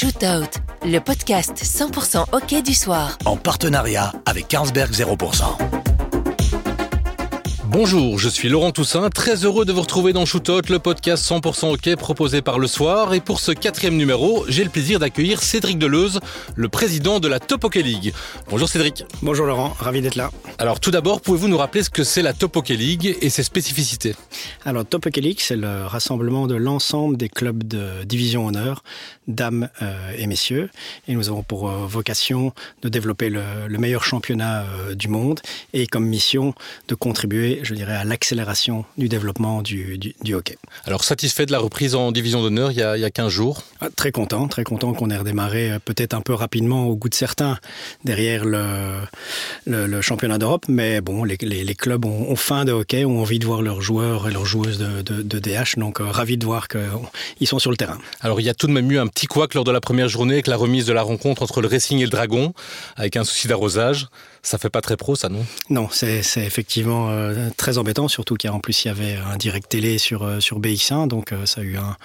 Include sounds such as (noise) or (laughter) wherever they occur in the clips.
Shootout, le podcast 100% hockey du soir. En partenariat avec Carlsberg 0%. Bonjour, je suis Laurent Toussaint, très heureux de vous retrouver dans Shootout, le podcast 100% hockey proposé par Le Soir. Et pour ce quatrième numéro, j'ai le plaisir d'accueillir Cédric Deleuze, le président de la Top Hockey League. Bonjour Cédric. Bonjour Laurent, ravi d'être là. Alors tout d'abord, pouvez-vous nous rappeler ce que c'est la Top Hockey League et ses spécificités? Alors Top Hockey League, c'est le rassemblement de l'ensemble des clubs de division honneur, dames euh, et messieurs. Et nous avons pour euh, vocation de développer le, le meilleur championnat euh, du monde et comme mission de contribuer je dirais, à l'accélération du développement du, du, du, hockey. Alors, satisfait de la reprise en division d'honneur il, y a, il y a 15 jours? Ah, Très content, très content qu'on ait redémarré peut-être un peu rapidement au goût de certains derrière le, le, le championnat d'Europe, mais bon, les, les, les clubs ont, ont, faim de hockey, ont envie de voir leurs joueurs et leurs joueuses de, de, de DH, donc euh, ravi de voir qu'ils sont sur le terrain. Alors, il y a tout de même eu un petit couac lors de la première journée avec la remise de la rencontre entre le Racing et le Dragon, avec un souci d'arrosage. Ça fait pas très pro, ça, non? Non, c'est effectivement euh, très embêtant, surtout qu'en plus il y avait un direct télé sur, euh, sur BX1, donc euh, ça a eu un,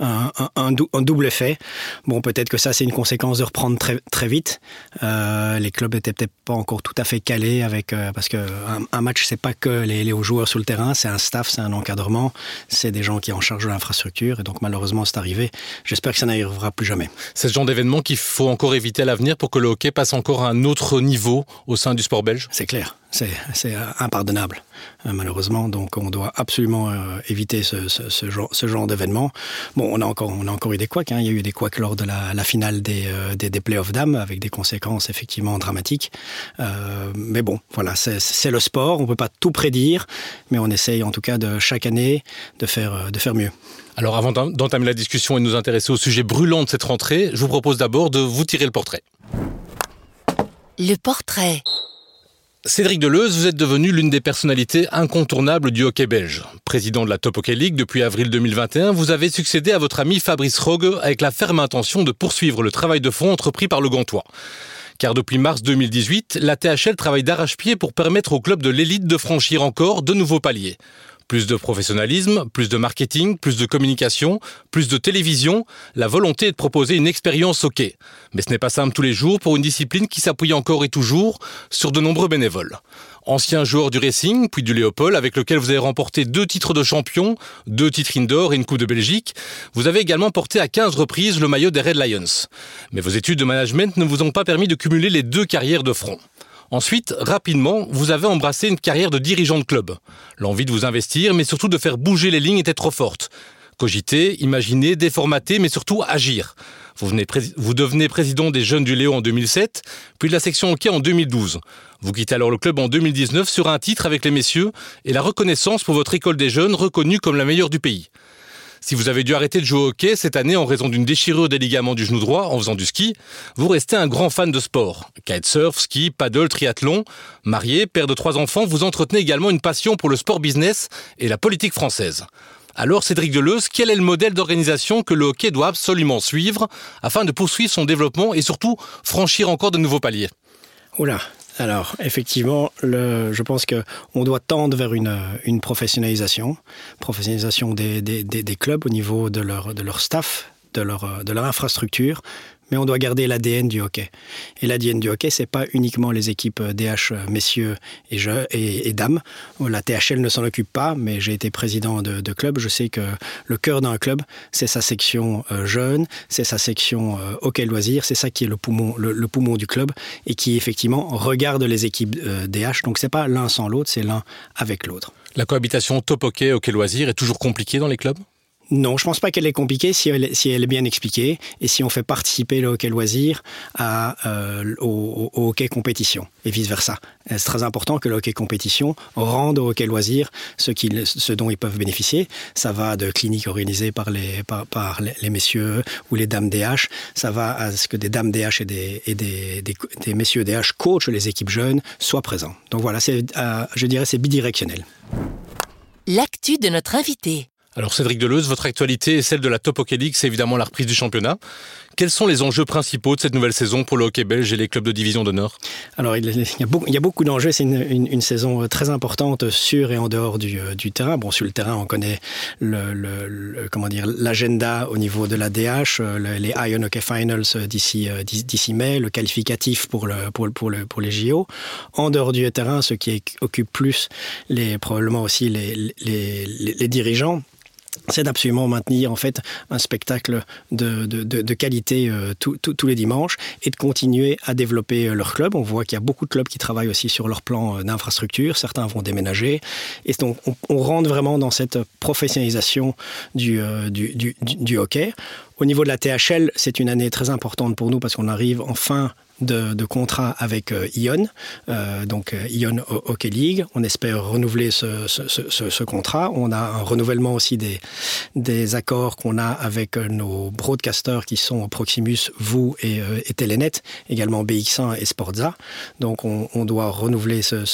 un, un, un double effet. Bon, peut-être que ça c'est une conséquence de reprendre très, très vite. Les clubs étaient peut-être pas encore tout à fait calés avec parce que un, un match c'est pas que les, les hauts joueurs sur le terrain, c'est un staff, c'est un encadrement, c'est des gens qui en charge de l'infrastructure et donc malheureusement c'est arrivé. J'espère que ça n'arrivera plus jamais. C'est ce genre d'événement qu'il faut encore éviter à l'avenir pour que le hockey passe encore à un autre niveau au sein du sport belge C'est clair, c'est impardonnable, euh, malheureusement. Donc on doit absolument euh, éviter ce, ce, ce genre, ce genre d'événement. Bon, on a, encore, on a encore eu des couacs. Hein. Il y a eu des couacs lors de la, la finale des, euh, des, des playoffs dames, avec des conséquences effectivement dramatiques. Euh, mais bon, voilà, c'est le sport. On ne peut pas tout prédire, mais on essaye en tout cas de chaque année de faire, de faire mieux. Alors avant d'entamer la discussion et de nous intéresser au sujet brûlant de cette rentrée, je vous propose d'abord de vous tirer le portrait. Le portrait. Cédric Deleuze, vous êtes devenu l'une des personnalités incontournables du hockey belge. Président de la Top Hockey League depuis avril 2021, vous avez succédé à votre ami Fabrice Rogue avec la ferme intention de poursuivre le travail de fond entrepris par le Gantois. Car depuis mars 2018, la THL travaille d'arrache-pied pour permettre aux clubs de l'élite de franchir encore de nouveaux paliers. Plus de professionnalisme, plus de marketing, plus de communication, plus de télévision, la volonté est de proposer une expérience hockey. Mais ce n'est pas simple tous les jours pour une discipline qui s'appuie encore et toujours sur de nombreux bénévoles. Ancien joueur du Racing, puis du Léopold, avec lequel vous avez remporté deux titres de champion, deux titres indoor et une Coupe de Belgique, vous avez également porté à 15 reprises le maillot des Red Lions. Mais vos études de management ne vous ont pas permis de cumuler les deux carrières de front. Ensuite, rapidement, vous avez embrassé une carrière de dirigeant de club. L'envie de vous investir, mais surtout de faire bouger les lignes était trop forte. Cogiter, imaginer, déformater, mais surtout agir. Vous, venez vous devenez président des Jeunes du Léo en 2007, puis de la section hockey en 2012. Vous quittez alors le club en 2019 sur un titre avec les messieurs et la reconnaissance pour votre école des jeunes reconnue comme la meilleure du pays. Si vous avez dû arrêter de jouer au hockey cette année en raison d'une déchirure des ligaments du genou droit en faisant du ski, vous restez un grand fan de sport. Kitesurf, ski, paddle, triathlon. Marié, père de trois enfants, vous entretenez également une passion pour le sport business et la politique française. Alors Cédric Deleuze, quel est le modèle d'organisation que le hockey doit absolument suivre afin de poursuivre son développement et surtout franchir encore de nouveaux paliers? Oula, alors, effectivement, je pense qu'on doit tendre vers une, professionnalisation, professionnalisation des, des, clubs au niveau de leur, de leur staff, de leur, de leur infrastructure, mais on doit garder l'ADN du hockey. Et l'ADN du hockey, c'est pas uniquement les équipes DH messieurs et, je, et, et dames. La THL ne s'en occupe pas, mais j'ai été président de, de, club. Je sais que le cœur d'un club, c'est sa section euh, jeune, c'est sa section euh, hockey loisir, c'est ça qui est le poumon, le, poumon du club et qui effectivement regarde les équipes euh, DH. Donc c'est pas l'un sans l'autre, c'est l'un avec l'autre. La cohabitation top hockey hockey loisir est toujours compliquée dans les clubs? Non, je pense pas qu'elle est compliquée si elle, est bien expliquée et si on fait participer le hockey loisir à, euh, au, hockey compétition et vice-versa. C'est très important que le hockey compétition rende au hockey loisir ce, ce dont ils peuvent bénéficier. Ça va de cliniques organisées par les, par, les, messieurs ou les dames DH. Ça va à ce que des dames DH et des, et des, des, des messieurs DH coachent les équipes jeunes soient présents. Donc voilà, euh, je dirais c'est bidirectionnel. L'actu de notre invité. Alors Cédric Deleuze, votre actualité est celle de la Top Hockey League, c'est évidemment la reprise du championnat. Quels sont les enjeux principaux de cette nouvelle saison pour le hockey belge et les clubs de division d'honneur Alors il y a beaucoup, d'enjeux, c'est une, saison très importante sur et en dehors du, euh, terrain. Bon, sur le terrain, on connaît le, comment dire l'agenda au niveau de la DH, euh, le, les Iron Hockey Finals euh, d'ici d'ici mai, le qualificatif pour pour, pour, le, pour les JO. En dehors du terrain, ce qui occupe plus les probablement aussi les, les dirigeants c'est d'absolument maintenir en fait un spectacle de, de, qualité euh, tous les dimanches et de continuer à développer euh, leur club. On voit qu'il y a beaucoup de clubs qui travaillent aussi sur leur plan euh, d'infrastructure. Certains vont déménager et donc on, on, rentre vraiment dans cette professionnalisation du, du, du, du hockey. Au niveau de la THL, c'est une année très importante pour nous parce qu'on arrive enfin de, de contrat avec euh, Ion, euh, donc euh, Ion Hockey League. On espère renouveler ce, ce, ce, ce, contrat. On a un renouvellement aussi des, des accords qu'on a avec nos broadcasters qui sont Proximus, vous et, et Telenet, également BX1 et Sportza. Donc on, on doit renouveler ce,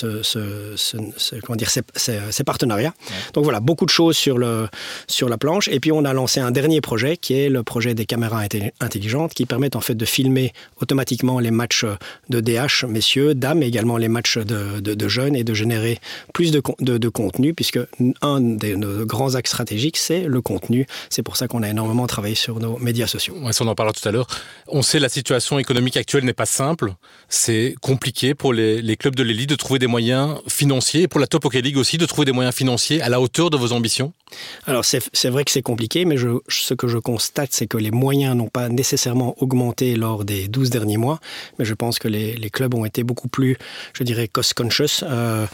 comment dire, ces, ces, ces partenariats. Ouais. Donc voilà, beaucoup de choses sur, le, sur la planche. Et puis on a lancé un dernier projet qui est le projet des caméras intelligentes qui permettent en fait de filmer automatiquement les matchs de DH, messieurs, dames, et également les matchs de, jeunes et de générer plus de, de, contenu, puisque un des nos grands axes stratégiques, c'est le contenu. C'est pour ça qu'on a énormément travaillé sur nos médias sociaux. On en parlera tout à l'heure. On sait la situation économique actuelle n'est pas simple. C'est compliqué pour les, les clubs de l'élite de trouver des moyens financiers, et pour la Top Hockey League aussi, de trouver des moyens financiers à la hauteur de vos ambitions Alors c'est vrai que c'est compliqué, mais ce que je constate, c'est que les moyens n'ont pas nécessairement augmenté lors des 12 derniers mois mais je pense que les, clubs ont été beaucoup plus, je dirais, cost-conscious, euh,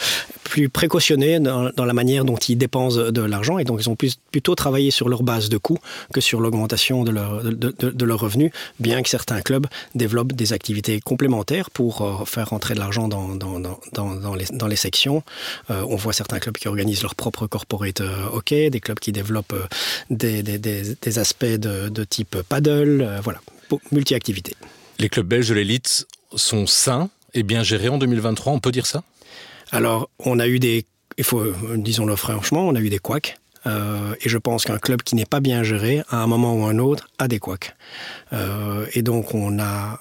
plus précautionnés dans, la manière dont ils dépensent de l'argent, et donc ils ont plutôt travaillé sur leur base de coûts que sur l'augmentation de leurs leur revenus, bien que certains clubs développent des activités complémentaires pour euh, faire rentrer de l'argent dans, les, sections. Euh, on voit certains clubs qui organisent leur propre corporate euh, des clubs qui développent euh, des, des, des, des aspects de, de type paddle, euh, voilà, multi-activités. Les clubs belges de l'élite sont sains et bien gérés en 2023, on peut dire ça? Alors, on a eu des, il faut, disons-le franchement, on a eu des couacs. Euh, et je pense qu'un club qui n'est pas bien géré, à un moment ou un autre, a des couacs. Euh, et donc, on a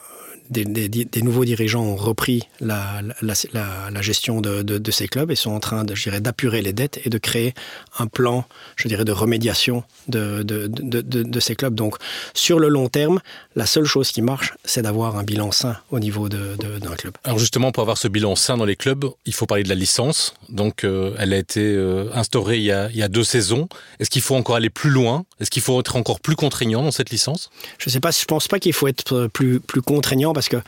des, des, des nouveaux dirigeants ont repris la, la, la, la gestion de, de, de ces clubs et sont en train de, d'apurer les dettes et de créer un plan, je dirais, de remédiation de, ces clubs. Donc, sur le long terme, la seule chose qui marche, c'est d'avoir un bilan sain au niveau d'un club. Alors justement, pour avoir ce bilan sain dans les clubs, il faut parler de la licence. Donc, euh, elle a été euh, instaurée il y a, il y a deux saisons. Est-ce qu'il faut encore aller plus loin? Est-ce qu'il faut être encore plus contraignant dans cette licence? Je ne sais pas, je pense pas qu'il faut être plus, plus contraignant parce que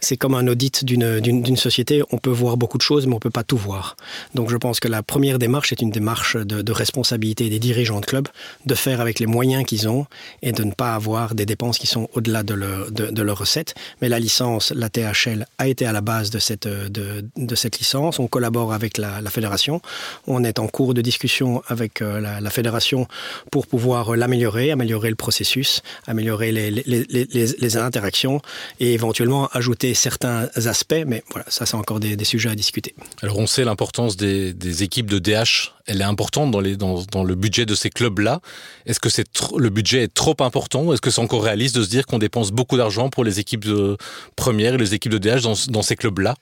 c'est comme un audit d'une société. On peut voir beaucoup de choses, mais on ne peut pas tout voir. Donc je pense que la première démarche est une démarche de, responsabilité des dirigeants de club, de faire avec les moyens qu'ils ont et de ne pas avoir des dépenses qui sont au-delà de leurs de, de leur recettes. Mais la licence, la THL, a été à la base de cette, de, de cette licence. On collabore avec la, fédération. On est en cours de discussion avec euh, la, la fédération pour pouvoir l'améliorer, améliorer le processus, améliorer les, les, les, les interactions et éventuellement ajouter certains aspects, mais voilà, ça c'est encore des, sujets à discuter. Alors on sait l'importance des, équipes de DH, elle est importante dans, le budget de ces clubs-là. Est-ce que le budget est trop important Est-ce que c'est encore réaliste de se dire qu'on dépense beaucoup d'argent pour les équipes de première et les équipes de DH dans ces clubs-là?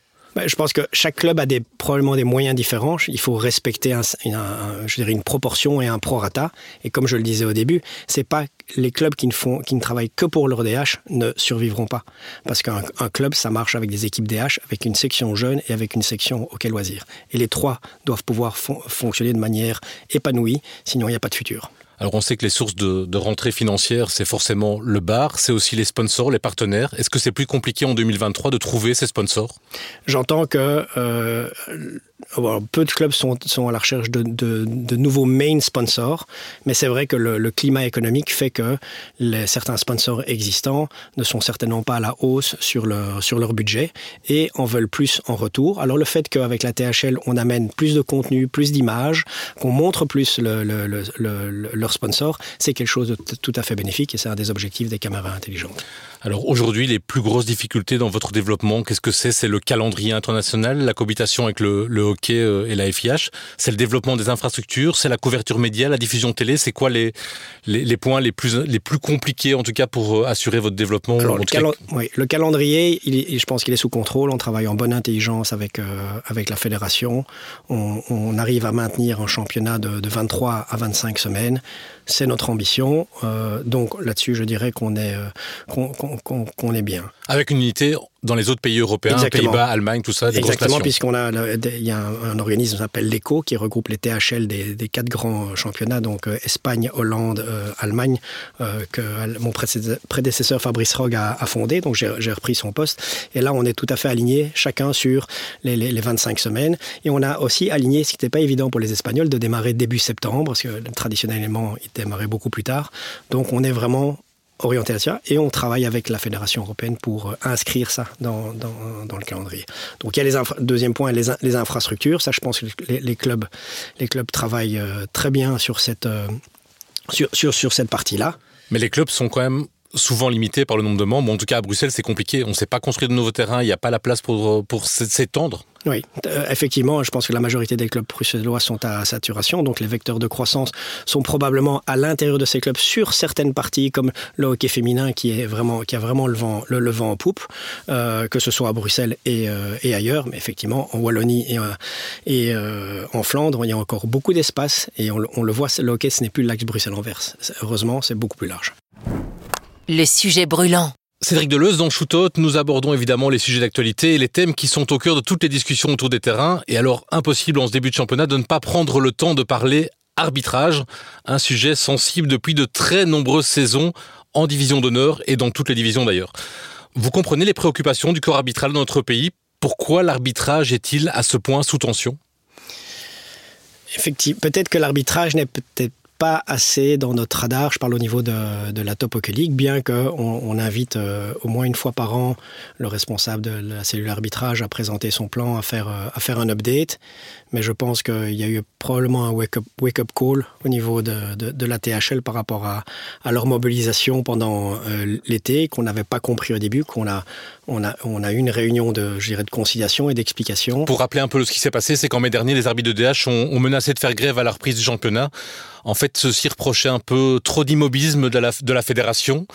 Je pense que chaque club a probablement des moyens différents. Il faut respecter une proportion et un prorata. Et comme je le disais au début, c'est pas les clubs qui ne, travaillent que pour leur DH ne survivront pas. Parce qu'un club, ça marche avec des équipes DH, avec une section jeune et avec une section hockey loisir. Et les trois doivent pouvoir fon fonctionner de manière épanouie, sinon il n'y a pas de futur. Alors on sait que les sources de, de rentrée financière, c'est forcément le bar, c'est aussi les sponsors, les partenaires. Est-ce que c'est plus compliqué en 2023 de trouver ces sponsors? J'entends que euh, peu de clubs sont, sont à la recherche de, de, nouveaux main sponsors, mais c'est vrai que le, climat économique fait que certains sponsors existants ne sont certainement pas à la hausse sur leur, sur leur budget et en veulent plus en retour. Alors le fait qu'avec la THL, on amène plus de contenu, plus d'images, qu'on montre plus le, le, le, le, leur sponsor, c'est quelque chose de tout à fait bénéfique et c'est un des objectifs des caméras intelligentes. Alors aujourd'hui, les plus grosses difficultés dans votre développement, qu'est-ce que c'est? C'est le calendrier international, la cohabitation avec le hockey et la FIH. C'est le développement des infrastructures, c'est la couverture média, la diffusion télé. C'est quoi les, les, points les plus, les plus compliqués, en tout cas, pour assurer votre développement le, oui, le, calendrier, il je pense qu'il est sous contrôle. On travaille en bonne intelligence avec, avec la fédération. On, arrive à maintenir un championnat de, de 23 à 25 semaines. C'est notre ambition. Euh, donc là-dessus, je dirais qu'on est, euh, qu'on est bien. Avec une unité dans les autres pays européens, Pays-Bas, Allemagne, tout ça, des Exactement, puisqu'on a, il y a un, organisme qui s'appelle l'ECO qui regroupe les THL des, quatre grands championnats, donc euh, Espagne, Hollande, Allemagne, que mon prédécesseur Fabrice Rogg a, fondé. Donc j'ai repris son poste. Et là, on est tout à fait alignés, chacun sur les, les 25 semaines. Et on a aussi aligné, ce qui n'était pas évident pour les Espagnols, de démarrer début septembre, parce que traditionnellement, démarrer beaucoup plus tard. Donc on est vraiment ça et on travaille avec la Fédération européenne pour euh, inscrire ça dans, dans, le calendrier. Donc il y a les deuxième point, les, les, infrastructures. Ça, je pense que les, clubs, les clubs travaillent euh, très bien sur cette, euh, sur, sur, sur cette partie-là. Mais les clubs sont quand même souvent limités par le nombre de membres. En tout cas, à Bruxelles, c'est compliqué. On ne sait pas construire de nouveaux terrains. Il n'y a pas la place pour, pour s'étendre. Oui, euh, effectivement, je pense que la majorité des clubs bruxellois sont à saturation, donc les vecteurs de croissance sont probablement à l'intérieur de ces clubs sur certaines parties, comme le hockey féminin qui est vraiment qui a vraiment le vent le, en poupe, euh, que ce soit à Bruxelles et, euh, et, ailleurs, mais effectivement en Wallonie et, et en Flandre, il y a encore beaucoup d'espace et on, on, le voit, le hockey ce n'est plus l'axe Bruxelles-Anvers. Heureusement, c'est beaucoup plus large. Le sujet brûlant. Cédric Deleuze, dans Shootout, nous abordons évidemment les sujets d'actualité et les thèmes qui sont au cœur de toutes les discussions autour des terrains. Et alors, impossible en ce début de championnat de ne pas prendre le temps de parler arbitrage, un sujet sensible depuis de très nombreuses saisons en division d'honneur et dans toutes les divisions d'ailleurs. Vous comprenez les préoccupations du corps arbitral dans notre pays Pourquoi l'arbitrage est-il à ce point sous tension? Effectivement, peut-être que l'arbitrage n'est peut-être pas assez dans notre radar. Je parle au niveau de, la Top bien qu'on on invite euh, au moins une fois par an le responsable de la cellule arbitrage à présenter son plan, à faire, euh, à faire un update. Mais je pense qu'il y a eu probablement un wake-up wake up call au niveau de, de, la THL par rapport à, leur mobilisation pendant euh, l'été, qu'on n'avait pas compris au début, qu'on a, on a, on a eu une réunion de, je de conciliation et d'explication. Pour rappeler un peu ce qui s'est passé, c'est qu'en mai dernier, les arbitres de DH ont, menacé de faire grève à la reprise du championnat en fait, ceci reprochait un peu trop d'immobilisme de la, de la fédération.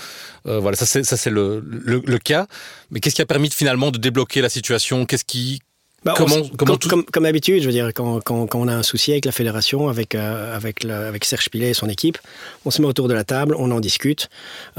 Euh, voilà, ça c'est, ça c'est le, le, le, cas. Mais qu'est-ce qui a permis de, finalement de débloquer la situation? Qu'est-ce qui, bah, comment, comment comme, comme, d'habitude, je veux dire, quand, quand, quand, on a un souci avec la fédération, avec, euh, avec, le, avec Serge Pilet et son équipe, on se met autour de la table, on en discute.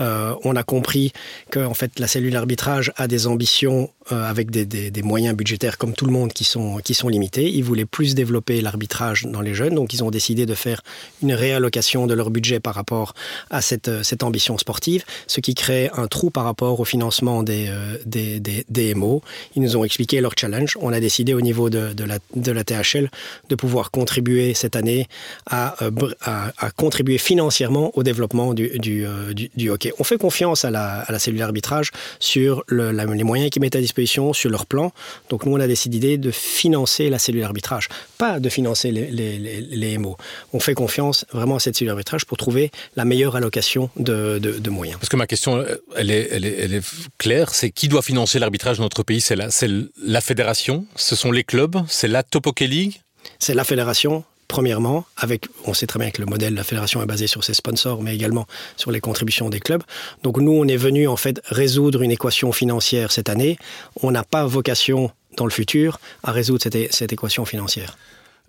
Euh, on a compris que en fait, la cellule arbitrage a des ambitions euh, avec des, des, des, moyens budgétaires comme tout le monde qui sont, qui sont limités. Ils voulaient plus développer l'arbitrage dans les jeunes, donc ils ont décidé de faire une réallocation de leur budget par rapport à cette, cette ambition sportive, ce qui crée un trou par rapport au financement des, des, des, des MO. Ils nous ont expliqué leur challenge. On a décidé décidé au niveau de, de, la, de la THL de pouvoir contribuer cette année à, euh, à, à contribuer financièrement au développement du, euh, du, du, hockey. On fait confiance à la, à la cellule arbitrage sur les moyens qu'ils mettent à disposition, sur leur plan. Donc nous, on a décidé de financer la cellule arbitrage, pas de financer les, les, les, MO. On fait confiance vraiment à cette cellule arbitrage pour trouver la meilleure allocation de, de, moyens. Parce que ma question, elle est, elle est, elle est claire, c'est qui doit financer l'arbitrage dans notre pays? C'est la, la fédération? Ce sont les clubs, c'est la Top Hockey League C'est la fédération, premièrement, avec, on sait très bien que le modèle de la fédération est basé sur ses sponsors, mais également sur les contributions des clubs. Donc nous, on est venu en fait résoudre une équation financière cette année. On n'a pas vocation dans le futur à résoudre cette, cette équation financière.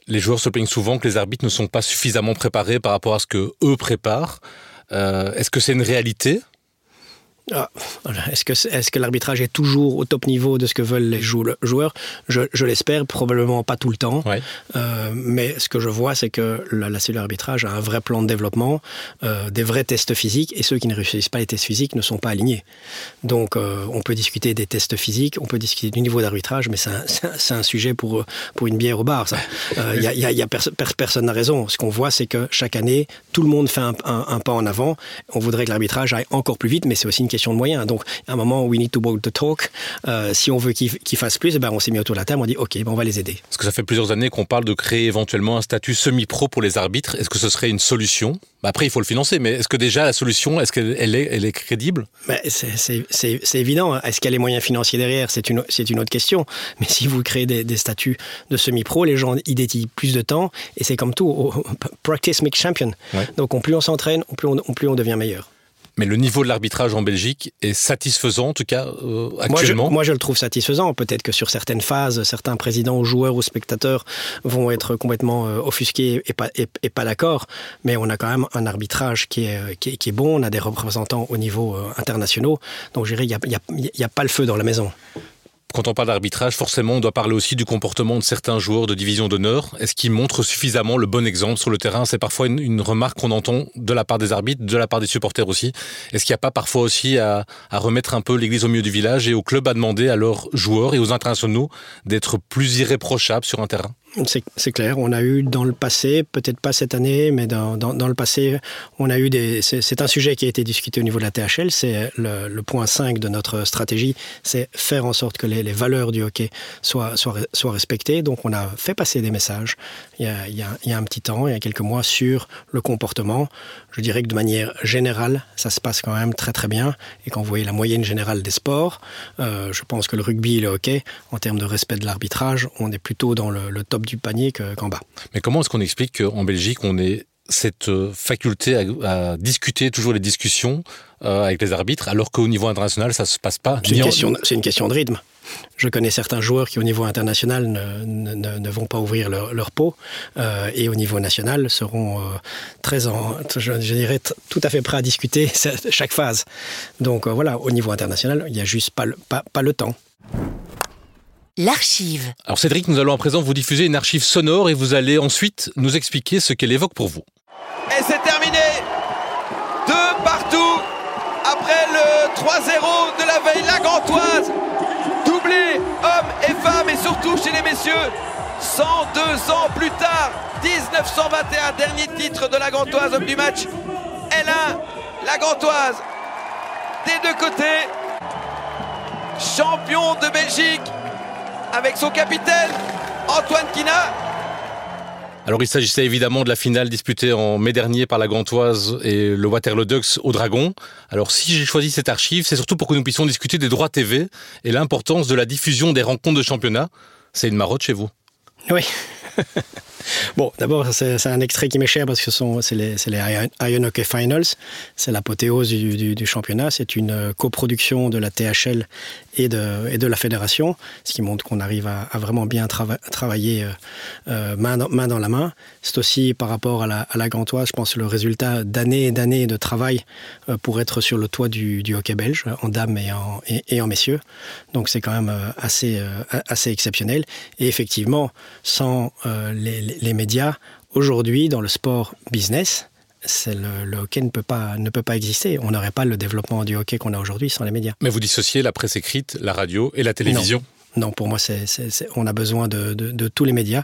Les joueurs se plaignent souvent que les arbitres ne sont pas suffisamment préparés par rapport à ce que eux préparent. Euh, Est-ce que c'est une réalité? Ah, est-ce que, est que l'arbitrage est toujours au top niveau de ce que veulent les joueurs Je, je l'espère, probablement pas tout le temps. Ouais. Euh, mais ce que je vois, c'est que la, la cellule arbitrage a un vrai plan de développement, euh, des vrais tests physiques, et ceux qui ne réussissent pas les tests physiques ne sont pas alignés. Donc, euh, on peut discuter des tests physiques, on peut discuter du niveau d'arbitrage, mais c'est un, un, sujet pour, pour une bière au bar. Euh, y a, y a, y a pers personne n'a raison. Ce qu'on voit, c'est que chaque année, tout le monde fait un, un, un pas en avant. On voudrait que l'arbitrage aille encore plus vite, mais c'est aussi une question de moyens. Donc, à un moment, we need to walk the talk. Euh, si on veut qu'ils fassent plus, eh ben, on s'est mis autour de la table, on dit, OK, ben, on va les aider. Parce que ça fait plusieurs années qu'on parle de créer éventuellement un statut semi-pro pour les arbitres. Est-ce que ce serait une solution? Bah, Après, il faut le financer, mais est-ce que déjà la solution, est-ce qu'elle est, elle est crédible? C'est évident. Est-ce qu'il y a les moyens financiers derrière? C'est une, une autre question. Mais si vous créez des, des statuts de semi-pro, les gens y dédient plus de temps, et c'est comme tout, (laughs) practice makes champion. Donc, plus on s'entraîne, plus on, plus on devient meilleur. Mais le niveau de l'arbitrage en Belgique est satisfaisant, en tout cas euh, actuellement. Moi je, moi je, le trouve satisfaisant. Peut-être que sur certaines phases, certains présidents ou joueurs ou spectateurs vont être complètement euh, offusqués et pas, et, pas d'accord. Mais on a quand même un arbitrage qui est, euh, qui est, bon. On a des représentants au niveau international. Donc je dirais, il n'y a, a, a pas le feu dans la maison. Quand on parle d'arbitrage, forcément, on doit parler aussi du comportement de certains joueurs de division d'honneur. Est-ce qu'ils montrent suffisamment le bon exemple sur le terrain? C'est parfois une, remarque qu'on entend de la part des arbitres, de la part des supporters aussi. Est-ce qu'il n'y a pas parfois aussi à, à remettre un peu l'église au milieu du village et au club à demander à leurs joueurs et aux internationaux d'être plus irréprochables sur un terrain? C'est clair. On a eu dans le passé, peut-être pas cette année, mais dans, dans, le passé, on a eu des. C'est un sujet qui a été discuté au niveau de la THL. C'est le, point 5 de notre stratégie, c'est faire en sorte que les, les, valeurs du hockey soient, soient, soient, respectées. Donc, on a fait passer des messages il y, a, il, y a, il y a un petit temps, il y a quelques mois, sur le comportement. Je dirais que de manière générale, ça se passe quand même très très bien. Et quand vous voyez la moyenne générale des sports, euh, je pense que le rugby et le hockey, en termes de respect de l'arbitrage, on est plutôt dans le, le top du panier qu'en bas. Mais comment est-ce qu'on explique qu'en Belgique, on ait cette euh, faculté à, discuter toujours les discussions euh, avec les arbitres, alors qu'au niveau international, ça ne se passe pas C'est une question de rythme. Je connais certains joueurs qui, au niveau international, ne, ne, vont pas ouvrir leur, leur peau euh, et au niveau national seront très en, je, dirais, tout à fait prêts à discuter (laughs) chaque phase. Donc voilà, au niveau international, il n'y a juste pas le, pas, pas le temps l'archive. Alors Cédric, nous allons à présent vous diffuser une archive sonore et vous allez ensuite nous expliquer ce qu'elle évoque pour vous. Et c'est terminé Deux partout après le 3-0 de la veille la Gantoise. Et surtout chez les messieurs. 102 ans plus tard, 1921, dernier titre de la Gantoise, homme du match. L1, la Gantoise, des deux côtés, champion de Belgique, avec son capitaine Antoine Kina. Alors il s'agissait évidemment de la finale disputée en mai dernier par la Gantoise et le Waterloo Ducks au Dragon. Alors si j'ai choisi cette archive, c'est surtout pour que nous puissions discuter des droits TV et l'importance de la diffusion des rencontres de championnat. C'est une marotte chez vous Oui. (laughs) Bon, d'abord, c'est un extrait qui m'est cher parce que c'est les, Iron Hockey Finals. C'est l'apothéose du, championnat. C'est une euh, coproduction de la THL et de, et de la fédération, ce qui montre qu'on arrive à, vraiment bien travailler euh, euh, main, dans, main, dans, la main. C'est aussi par rapport à la, à la je pense, le résultat d'années et d'années de travail pour être sur le toit du, hockey belge, en dames et en, et, en messieurs. Donc c'est quand même assez, assez exceptionnel. Et effectivement, sans les médias, aujourd'hui, dans le sport business, le, le, hockey ne peut, pas, ne peut pas exister. On n'aurait pas le développement du hockey qu'on a aujourd'hui sans les médias. Mais vous dissociez la presse écrite, la radio et la télévision? Non. pour moi, c'est, on a besoin de, de, tous les médias.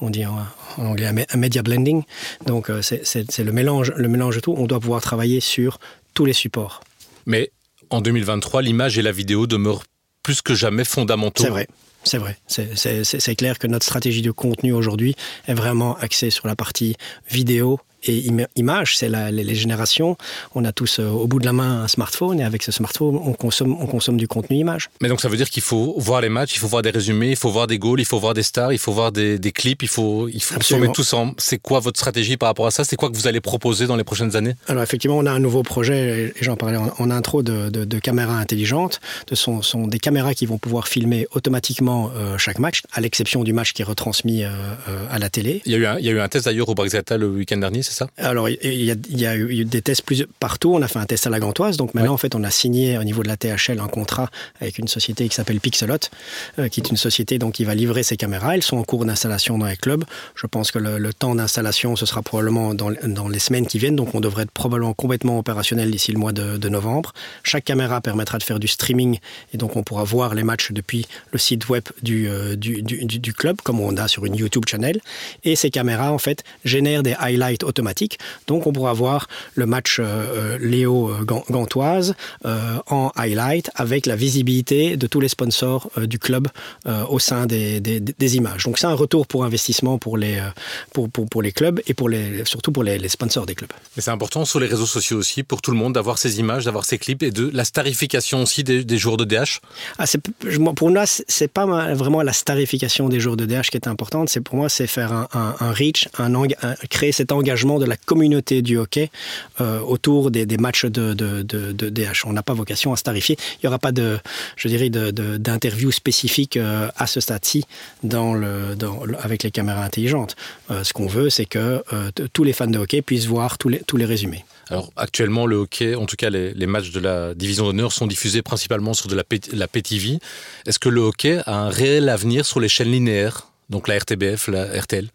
On dit en, anglais un media blending. Donc, euh, c'est, le, mélange, le mélange de tout. On doit pouvoir travailler sur tous les supports. Mais en 2023, l'image et la vidéo demeurent plus que jamais fondamentaux. C'est vrai. C'est vrai. C'est clair que notre stratégie de contenu aujourd'hui est vraiment axée sur la partie vidéo et image, c'est les, générations. On a tous euh, au bout de la main un smartphone et avec ce smartphone, on consomme, on consomme du contenu image. Mais donc ça veut dire qu'il faut voir les matchs, il faut voir des résumés, il faut voir des goals, il faut voir des stars, il faut voir des, clips, il faut, il faut se mettre tous en. C'est quoi votre stratégie par rapport à ça? C'est quoi que vous allez proposer dans les prochaines années? Alors effectivement, on a un nouveau projet, et j'en parlais en, intro, de, caméras intelligentes. Ce sont, sont, des caméras qui vont pouvoir filmer automatiquement euh, chaque match, à l'exception du match qui est retransmis euh, à la télé. Il y a eu un, il y a eu un test d'ailleurs au Brexata le week-end dernier, c'est ça? Alors, il y, a, il y, a, eu des tests plus partout. On a fait un test à la Gantoise. Donc maintenant, en fait, on a signé au niveau de la THL un contrat avec une société qui s'appelle Pixelot, euh, qui est une société donc, qui va livrer ces caméras. Elles sont en cours d'installation dans les clubs. Je pense que le, temps d'installation, ce sera probablement dans, dans, les semaines qui viennent. Donc on devrait être probablement complètement opérationnel d'ici le mois de, de, novembre. Chaque caméra permettra de faire du streaming et donc on pourra voir les matchs depuis le site web du, euh, du, du, du club, comme on a sur une YouTube channel. Et ces caméras, en fait, génèrent des highlights automatiques Donc on pourra voir le match Léo Gantoise en highlight avec la visibilité de tous les sponsors du club au sein des, des, des images. Donc c'est un retour pour investissement pour les, pour, pour, pour les clubs et pour les, surtout pour les, les sponsors des clubs. Mais c'est important sur les réseaux sociaux aussi pour tout le monde d'avoir ces images, d'avoir ces clips et de la starification aussi des, des joueurs de DH. Ah, pour nous, c'est pas vraiment la starification des joueurs de DH qui est importante. C'est pour moi, c'est faire un, un, un reach, un, créer cet engagement de la communauté du hockey euh, autour des, matchs de, DH. On n'a pas vocation à starifier. Il n'y aura pas de, je dirais, d'interview spécifique euh, à ce stade-ci dans le, dans, avec les caméras intelligentes. Euh, ce qu'on veut, c'est que tous les fans de hockey puissent voir tous les, tous les résumés. Alors actuellement, le hockey, en tout cas les, matchs de la division d'honneur sont diffusés principalement sur de la, la PTV. Est-ce que le hockey a un réel avenir sur les chaînes linéaires donc la RTBF, la RTL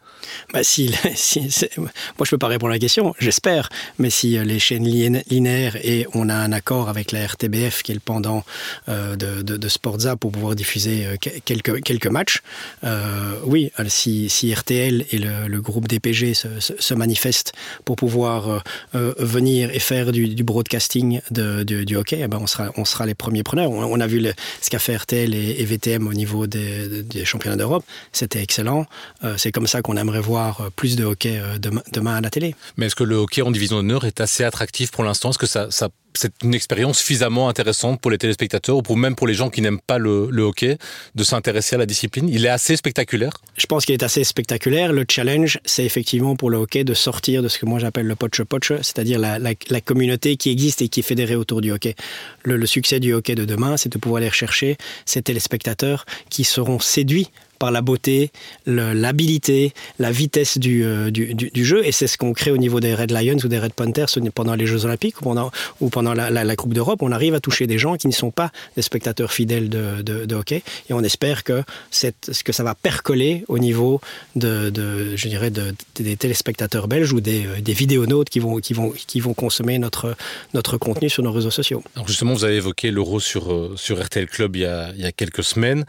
bah si, (laughs) Moi, je peux pas répondre à la question, j'espère. Mais si les chaînes linéaires et on a un accord avec la RTBF, qui est le pendant euh, de, Sportza, pour pouvoir diffuser euh, quelques, quelques matchs, euh, oui, si, si RTL et le, groupe DPG se, manifestent pour pouvoir euh, venir et faire du, broadcasting du hockey, eh ben on, sera, on sera les premiers preneurs. On, a vu ce qu'a fait RTL et, et, VTM au niveau des, des championnats d'Europe. C'était excellent. Euh, C'est comme ça qu'on aimerait voir plus de hockey demain, demain à la télé. Mais est-ce que le hockey en division d'honneur est assez attractif pour l'instant? Est-ce que ça, ça c'est une expérience suffisamment intéressante pour les téléspectateurs ou pour même pour les gens qui n'aiment pas le, le, hockey de s'intéresser à la discipline? Il est assez spectaculaire Je pense qu'il est assez spectaculaire. Le challenge, c'est effectivement pour le hockey de sortir de ce que moi j'appelle le poche-poche, c'est-à-dire la, la, la, communauté qui existe et qui est fédérée autour du hockey. Le, le succès du hockey de demain, c'est de pouvoir aller rechercher ces téléspectateurs qui seront séduits par la beauté, l'habilité, la vitesse du, euh, du, du, jeu. Et c'est ce qu'on crée au niveau des Red Lions ou des Red Panthers pendant les Jeux Olympiques ou pendant, ou pendant la, Coupe d'Europe. On arrive à toucher des gens qui ne sont pas des spectateurs fidèles de, de, hockey. Et on espère que, cette, que ça va percoler au niveau de, de je dirais, de, des téléspectateurs belges ou des, des vidéonautes qui vont, qui, vont, qui vont consommer notre, notre contenu sur nos réseaux sociaux. Justement, vous avez évoqué l'euro sur, euh, sur RTL Club il y a quelques semaines.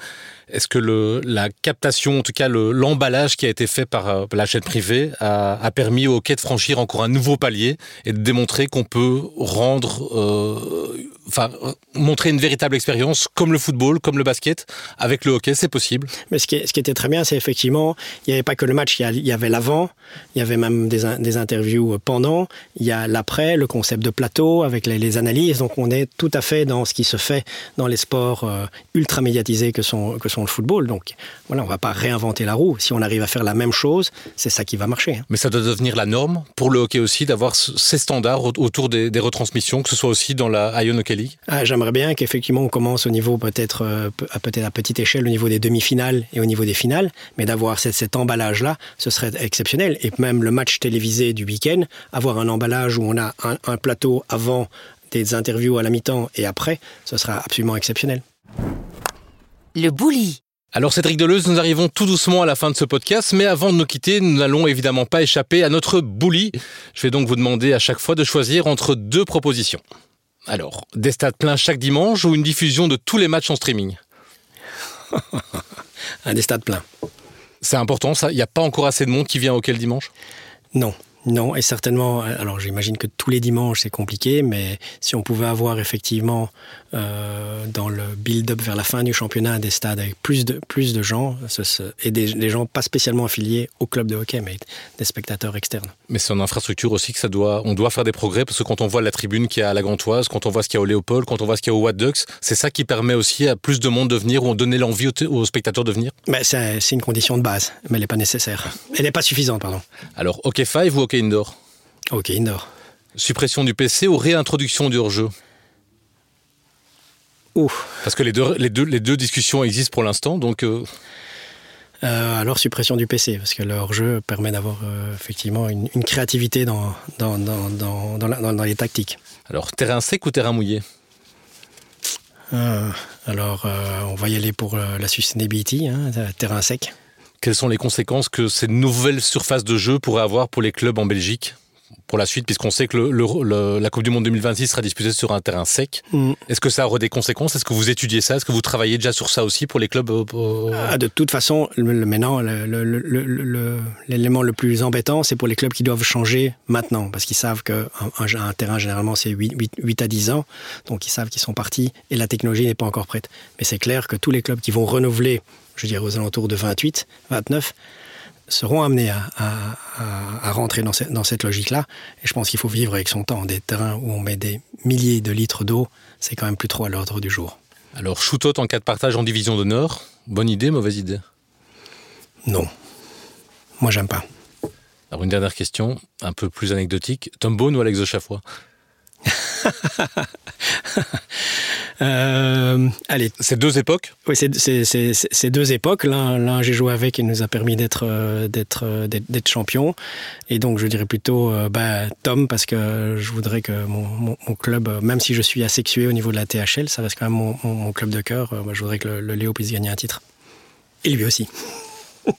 Est-ce que la captation, en tout cas l'emballage le, qui a été fait par euh, la chaîne privée, a, permis au hockey de franchir encore un nouveau palier et de démontrer qu'on peut rendre, euh, enfin, montrer une véritable expérience comme le football, comme le basket, avec le hockey, c'est possible. Mais ce qui, était très bien, c'est effectivement, il n'y avait pas que le match, il y avait l'avant, il y avait même des, interviews pendant, il y a l'après, le concept de plateau avec les, analyses. Donc on est tout à fait dans ce qui se fait dans les sports euh, ultra médiatisés que sont le football. Donc voilà, on va pas réinventer la roue. Si on arrive à faire la même chose, c'est ça qui va marcher. Mais ça doit devenir la norme pour le hockey aussi d'avoir ces standards autour des, des, retransmissions, que ce soit aussi dans la Ion Hockey League? Ah, J'aimerais bien qu'effectivement on commence au niveau peut-être euh, à peut-être à petite échelle au niveau des demi-finales et au niveau des finales, mais d'avoir cet, cet emballage là, ce serait exceptionnel. Et même le match télévisé du week-end, avoir un emballage où on a un, un plateau avant des interviews à la mi-temps et après, ce sera absolument exceptionnel. Le bouli. Alors Cédric Deleuze, nous arrivons tout doucement à la fin de ce podcast, mais avant de nous quitter, nous n'allons évidemment pas échapper à notre bouli. Je vais donc vous demander à chaque fois de choisir entre deux propositions. Alors, des stades pleins chaque dimanche ou une diffusion de tous les matchs en streaming? (laughs) Un des stades pleins. C'est important ça? Il n'y a pas encore assez de monde qui vient auquel dimanche? Non, non, et certainement, alors j'imagine que tous les dimanches c'est compliqué, mais si on pouvait avoir effectivement euh, dans le build-up vers la fin du championnat des stades avec plus de, plus de gens, ce, ce, et des, des, gens pas spécialement affiliés au club de hockey, mais des spectateurs externes. Mais c'est en infrastructure aussi que ça doit, on doit faire des progrès, parce que quand on voit la tribune qui est à la Gantoise, quand on voit ce qu'il y a au Léopold, quand on voit ce qu'il y a au Watt Ducks, c'est ça qui permet aussi à plus de monde de venir ou donner l'envie aux, aux, spectateurs de venir C'est une condition de base, mais elle n'est pas nécessaire. Elle n'est pas suffisante, pardon. Alors, hockey 5 ou hockey indoor Ok, indoor. Suppression du PC ou réintroduction du hors-jeu? Ouf. Parce que les deux, les, deux, les deux discussions existent pour l'instant, donc... Euh... Euh, alors suppression du PC, parce que le hors-jeu permet d'avoir euh, effectivement une, une, créativité dans, dans, dans, dans, dans, la, dans, les tactiques. Alors terrain sec ou terrain mouillé? Alors on va y aller pour la sustainability, hein, terrain sec. Quelles sont les conséquences que ces nouvelles surfaces de jeu pourraient avoir pour les clubs en Belgique pour la suite, puisqu'on sait que le, le, le, la Coupe du Monde 2026 sera disputée sur un terrain sec. Mm. Est-ce que ça aura des conséquences? Est-ce que vous étudiez ça? Est-ce que vous travaillez déjà sur ça aussi pour les clubs euh, pour- Ah, de toute façon, maintenant, l'élément le, plus embêtant, c'est pour les clubs qui doivent changer maintenant, parce qu'ils savent qu'un un, un terrain, généralement, c'est 8, 8, 8 à 10 ans, donc ils savent qu'ils sont partis et la technologie n'est pas encore prête. Mais c'est clair que tous les clubs qui vont renouveler, je dirais aux alentours de 28, 29, seront amenés à, à- à- à rentrer dans, cette- dans cette logique-là. Et je pense qu'il faut vivre avec son temps. Des terrains où on met des milliers de litres d'eau, c'est quand même plus trop à l'ordre du jour. Alors, shootout en cas de partage en division d'honneur, bonne idée, mauvaise idée? Non. Moi, j'aime pas. Alors, une dernière question, un peu plus anecdotique. Tom Bone ou Alex de (laughs) Euh, allez, C'est deux époques? Oui, c'est- deux époques. L'un, j'ai joué avec et nous a permis d'être euh, d'être euh, d'être champion. Et donc, je dirais plutôt euh, bah, Tom parce que je voudrais que mon, mon, mon club, même si je suis asexué au niveau de la THL, ça reste quand même mon, club de cœur. Moi, je voudrais que le, le Léo puisse gagner un titre. Et lui aussi. (laughs)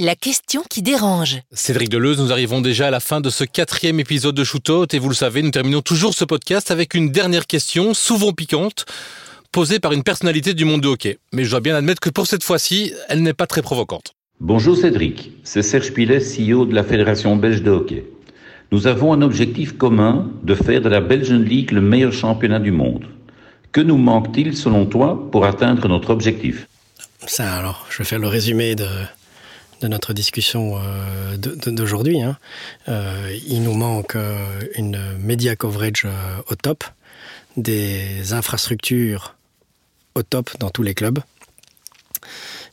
La question qui dérange. Cédric Deleuze, nous arrivons déjà à la fin de ce quatrième épisode de Shootout et vous le savez, nous terminons toujours ce podcast avec une dernière question, souvent piquante, posée par une personnalité du monde du hockey. Mais je dois bien admettre que pour cette fois-ci, elle n'est pas très provocante. Bonjour Cédric, c'est Serge Pilet, CEO de la Fédération belge de hockey. Nous avons un objectif commun de faire de la Belgian League le meilleur championnat du monde. Que nous manque-t-il selon toi pour atteindre notre objectif? Ça, alors, je vais faire le résumé de, de notre discussion euh, d'aujourd'hui. hein. Euh, il nous manque euh, une media coverage au top, des infrastructures au top dans tous les clubs,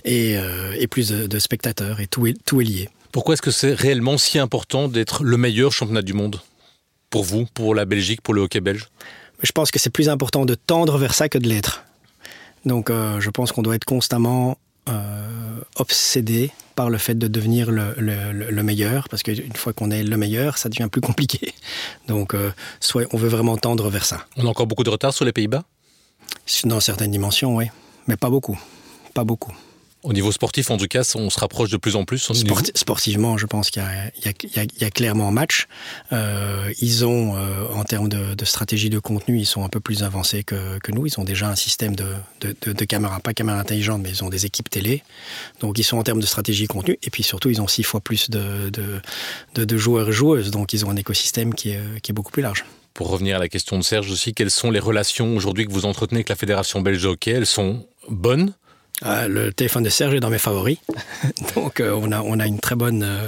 et, et plus de, de spectateurs, et tout est, tout est lié. Pourquoi est-ce que c'est réellement si important d'être le meilleur championnat du monde? Pour vous, pour la Belgique, pour le hockey belge? Je pense que c'est plus important de tendre vers ça que de l'être. Donc euh, je pense qu'on doit être constamment euh, obsédé par le fait de devenir le, le- le- le meilleur, parce qu'une fois qu'on est le meilleur, ça devient plus compliqué. (laughs) Donc euh, soit on veut vraiment tendre vers ça. On a encore beaucoup de retard sur les Pays-Bas? Dans certaines dimensions, oui. Mais pas beaucoup. Pas beaucoup. Au niveau sportif, en tout cas, on se rapproche de plus en plus. Sporti- sportivement, je pense qu'il y a, y y clairement match. Euh, ils ont, euh, en termes de, de stratégie de contenu, ils sont un peu plus avancés que, que nous. Ils ont déjà un système de, de, de, de caméras, pas caméras intelligentes, mais ils ont des équipes télé. Donc ils sont en termes de stratégie contenu. Et puis surtout, ils ont six fois plus de, de, de, de joueurs et joueuses. Donc ils ont un écosystème qui est, qui est beaucoup plus large. Pour revenir à la question de Serge aussi, quelles sont les relations aujourd'hui que vous entretenez avec la Fédération belge de hockey? Elles sont bonnes Euh, le téléphone de Serge est dans mes favoris, (laughs) donc euh, on a on a une très bonne euh,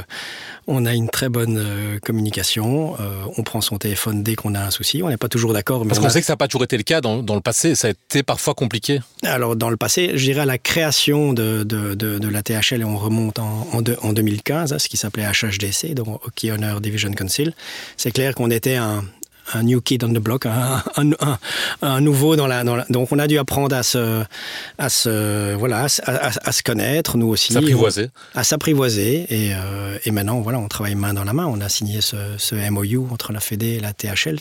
on a une très bonne communication. On prend son téléphone dès qu'on a un souci. On n'est pas toujours d'accord, mais Parce on qu'on a- sait que ça n'a pas toujours été le cas dans, dans le passé, ça a été parfois compliqué. alors dans le passé, je dirais à la création de, de, de, de la THL et on remonte en, en 2015, hein, ce qui s'appelait HHDC, donc Hockey Honor Division Council. C'est clair qu'on était un un new kid on the block, un, un, un- un nouveau dans la, dans la- Donc on a dû apprendre à se, à se, voilà, à, se- à- à se connaître, nous aussi. S'apprivoiser. à s'apprivoiser et, euh, et maintenant voilà on travaille main dans la main on a signé ce, ce MOU entre la Fédé et la THL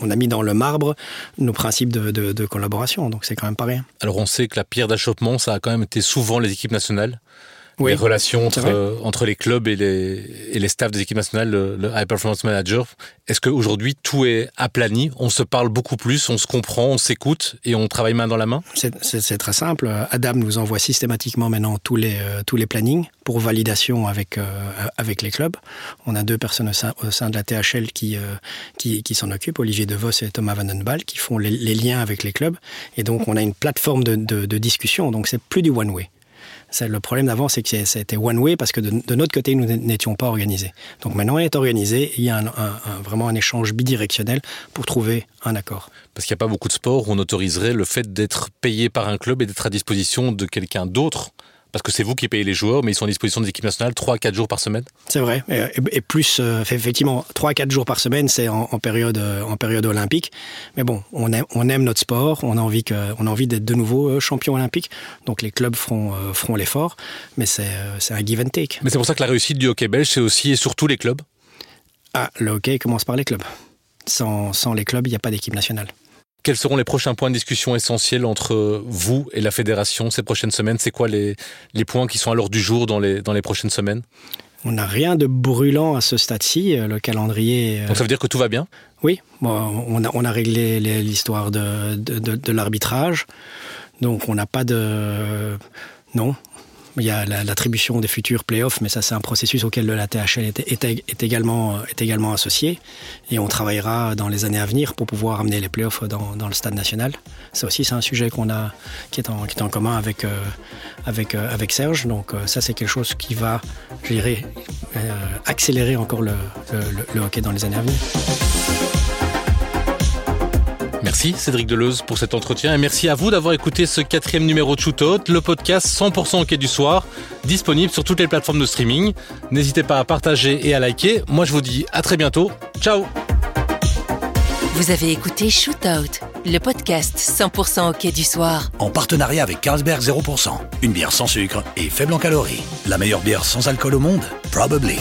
on a mis dans le marbre nos principes de, de- de collaboration donc c'est quand même pas rien Alors on sait que la pierre d'achoppement, ça a quand même été souvent les équipes nationales. Oui, les relations entre, les clubs et les, et les staffs des équipes nationales, le, le High Performance Manager. Est-ce qu'aujourd'hui tout est aplani? On se parle beaucoup plus, on se comprend, on s'écoute et on travaille main dans la main? C'est très simple. Adam nous envoie systématiquement maintenant tous les, euh, tous les plannings pour validation avec, euh, avec les clubs. On a deux personnes au sein, au sein de la THL qui, euh, qui, qui s'en occupent Olivier DeVos et Thomas Vandenbal qui font les, les liens avec les clubs. Et donc on a une plateforme de, de, de discussion. Donc c'est plus du one way. C'est- Le problème d'avant, c'est que c'était one way parce que de, notre côté, nous n'étions pas organisés. Donc maintenant, on est organisé il y a vraiment un échange bidirectionnel pour trouver un accord. Parce qu'il n'y a pas beaucoup de sports où on autoriserait le fait d'être payé par un club et d'être à disposition de quelqu'un d'autre. Parce que c'est vous qui payez les joueurs, mais ils sont à disposition des équipes nationales 3-4 jours par semaine. C'est vrai. Et, plus, euh, effectivement, 3 à 4 jours par semaine, c'est en, en période, euh, en période olympique. Mais bon, on aime, on aime notre sport, on a envie, que, on a envie d'être de nouveau euh, champion olympique. Donc les clubs feront, feront l'effort, mais c'est c'est un give and take. Mais c'est pour ça que la réussite du hockey belge, c'est aussi et surtout les clubs. Ah, le hockey commence par les clubs. Sans, sans les clubs, il n'y a pas d'équipe nationale. Quels seront les prochains points de discussion essentiels entre vous et la fédération ces prochaines semaines? C'est quoi les, les points qui sont à l'ordre du jour dans les, dans les prochaines semaines? On n'a rien de brûlant à ce stade-ci. Le calendrier. Donc ça veut dire que tout va bien? Oui, bon, on, a, on a réglé l'histoire de, de, de, de l'arbitrage. Donc on n'a pas de... Non, il y a l'attribution des futurs playoffs, mais ça c'est un processus auquel le THL est, également, est associé. Et on travaillera dans les années à venir pour pouvoir amener les playoffs dans, le stade national. Ça aussi c'est un sujet qu'on a, qui, est en, commun avec, euh, euh, avec Serge. Donc euh, ça c'est quelque chose qui va, accélérer encore le hockey dans les années à venir. Merci Cédric Deleuze pour cet entretien et merci à vous d'avoir écouté ce quatrième numéro de Shootout, le podcast 100% hockey du soir, disponible sur toutes les plateformes de streaming. N'hésitez pas à partager et à liker. Moi je vous dis à très bientôt. Ciao Vous avez écouté Shootout, le podcast 100% hockey du soir. En partenariat avec Carlsberg 0%, une bière sans sucre et faible en calories. La meilleure bière sans alcool au monde Probably.